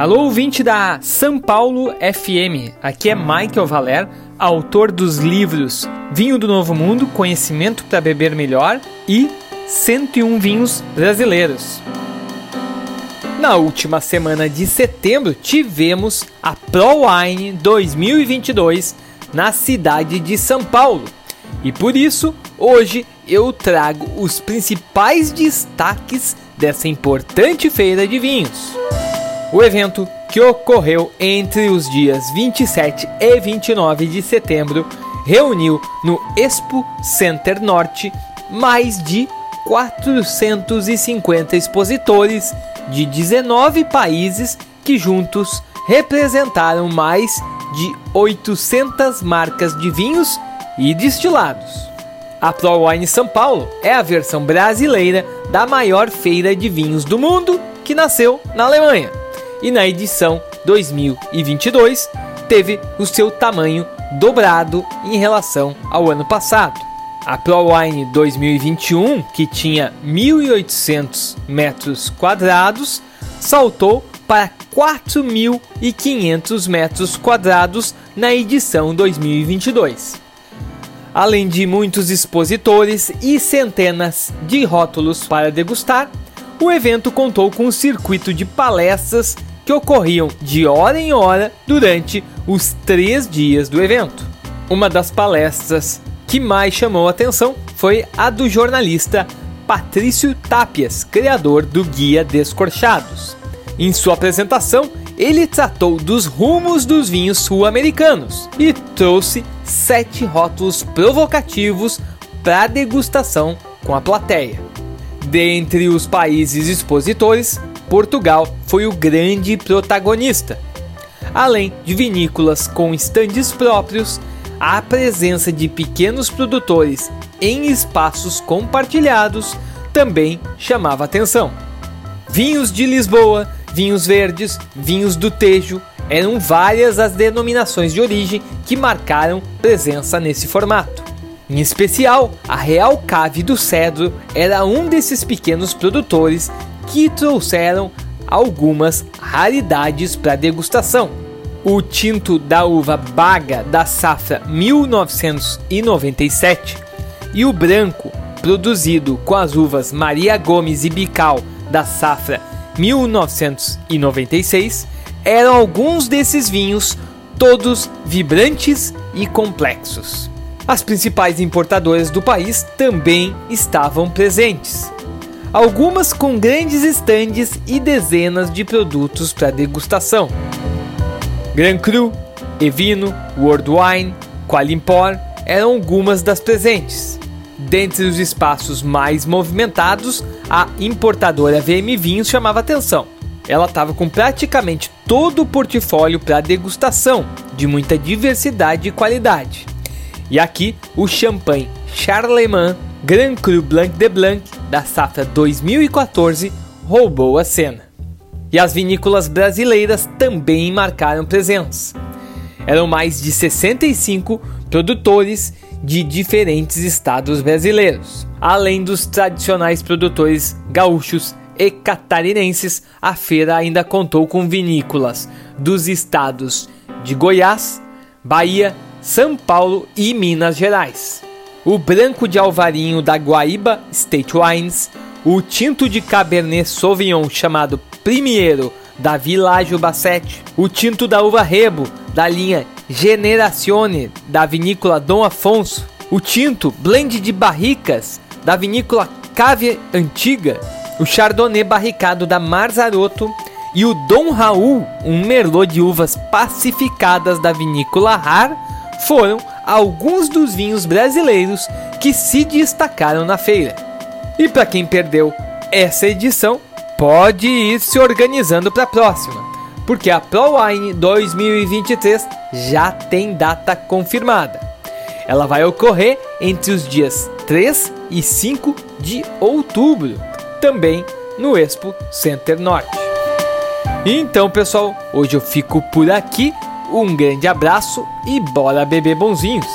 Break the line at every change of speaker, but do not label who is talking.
Alô, ouvinte da São Paulo FM. Aqui é Michael Valer, autor dos livros Vinho do Novo Mundo, Conhecimento para Beber Melhor e 101 Vinhos Brasileiros. Na última semana de setembro, tivemos a Pro Wine 2022 na cidade de São Paulo. E por isso, hoje eu trago os principais destaques dessa importante feira de vinhos. O evento, que ocorreu entre os dias 27 e 29 de setembro, reuniu no Expo Center Norte mais de 450 expositores de 19 países que juntos representaram mais de 800 marcas de vinhos e destilados. A Pro Wine São Paulo é a versão brasileira da maior feira de vinhos do mundo que nasceu na Alemanha e na edição 2022 teve o seu tamanho dobrado em relação ao ano passado. A ProWine 2021, que tinha 1.800 metros quadrados, saltou para 4.500 metros quadrados na edição 2022. Além de muitos expositores e centenas de rótulos para degustar, o evento contou com um circuito de palestras que ocorriam de hora em hora durante os três dias do evento. Uma das palestras que mais chamou a atenção foi a do jornalista Patrício Tapias, criador do Guia Descorchados. Em sua apresentação, ele tratou dos rumos dos vinhos sul-americanos e trouxe sete rótulos provocativos para degustação com a plateia. Dentre os países expositores, Portugal foi o grande protagonista. Além de vinícolas com estandes próprios, a presença de pequenos produtores em espaços compartilhados também chamava atenção. Vinhos de Lisboa, vinhos verdes, vinhos do Tejo eram várias as denominações de origem que marcaram presença nesse formato. Em especial, a Real Cave do Cedro era um desses pequenos produtores que trouxeram algumas raridades para degustação. O tinto da uva Baga da safra 1997 e o branco produzido com as uvas Maria Gomes e Bical da safra 1996 eram alguns desses vinhos, todos vibrantes e complexos. As principais importadoras do país também estavam presentes, algumas com grandes estandes e dezenas de produtos para degustação. Gran Cru, Evino, World Wine, Qualimpor eram algumas das presentes. Dentre os espaços mais movimentados, a importadora VM Vinhos chamava atenção. Ela estava com praticamente todo o portfólio para degustação, de muita diversidade e qualidade. E aqui o champanhe Charlemagne Grand Cru Blanc de Blanc da safra 2014 roubou a cena. E as vinícolas brasileiras também marcaram presença. Eram mais de 65 produtores de diferentes estados brasileiros. Além dos tradicionais produtores gaúchos e catarinenses, a feira ainda contou com vinícolas dos estados de Goiás, Bahia, São Paulo e Minas Gerais o branco de alvarinho da Guaíba State Wines, o tinto de Cabernet Sauvignon chamado Primiero da Village Bassett, o tinto da uva Rebo da linha Generazione da vinícola Dom Afonso, o tinto Blend de Barricas da vinícola Cave Antiga, o Chardonnay barricado da Marzarotto e o Dom Raul, um merlot de uvas pacificadas da vinícola Rar, foram alguns dos vinhos brasileiros que se destacaram na feira. E para quem perdeu essa edição, pode ir se organizando para a próxima, porque a ProWine 2023 já tem data confirmada. Ela vai ocorrer entre os dias 3 e 5 de outubro, também no Expo Center Norte. Então, pessoal, hoje eu fico por aqui um grande abraço e bora beber bonzinhos!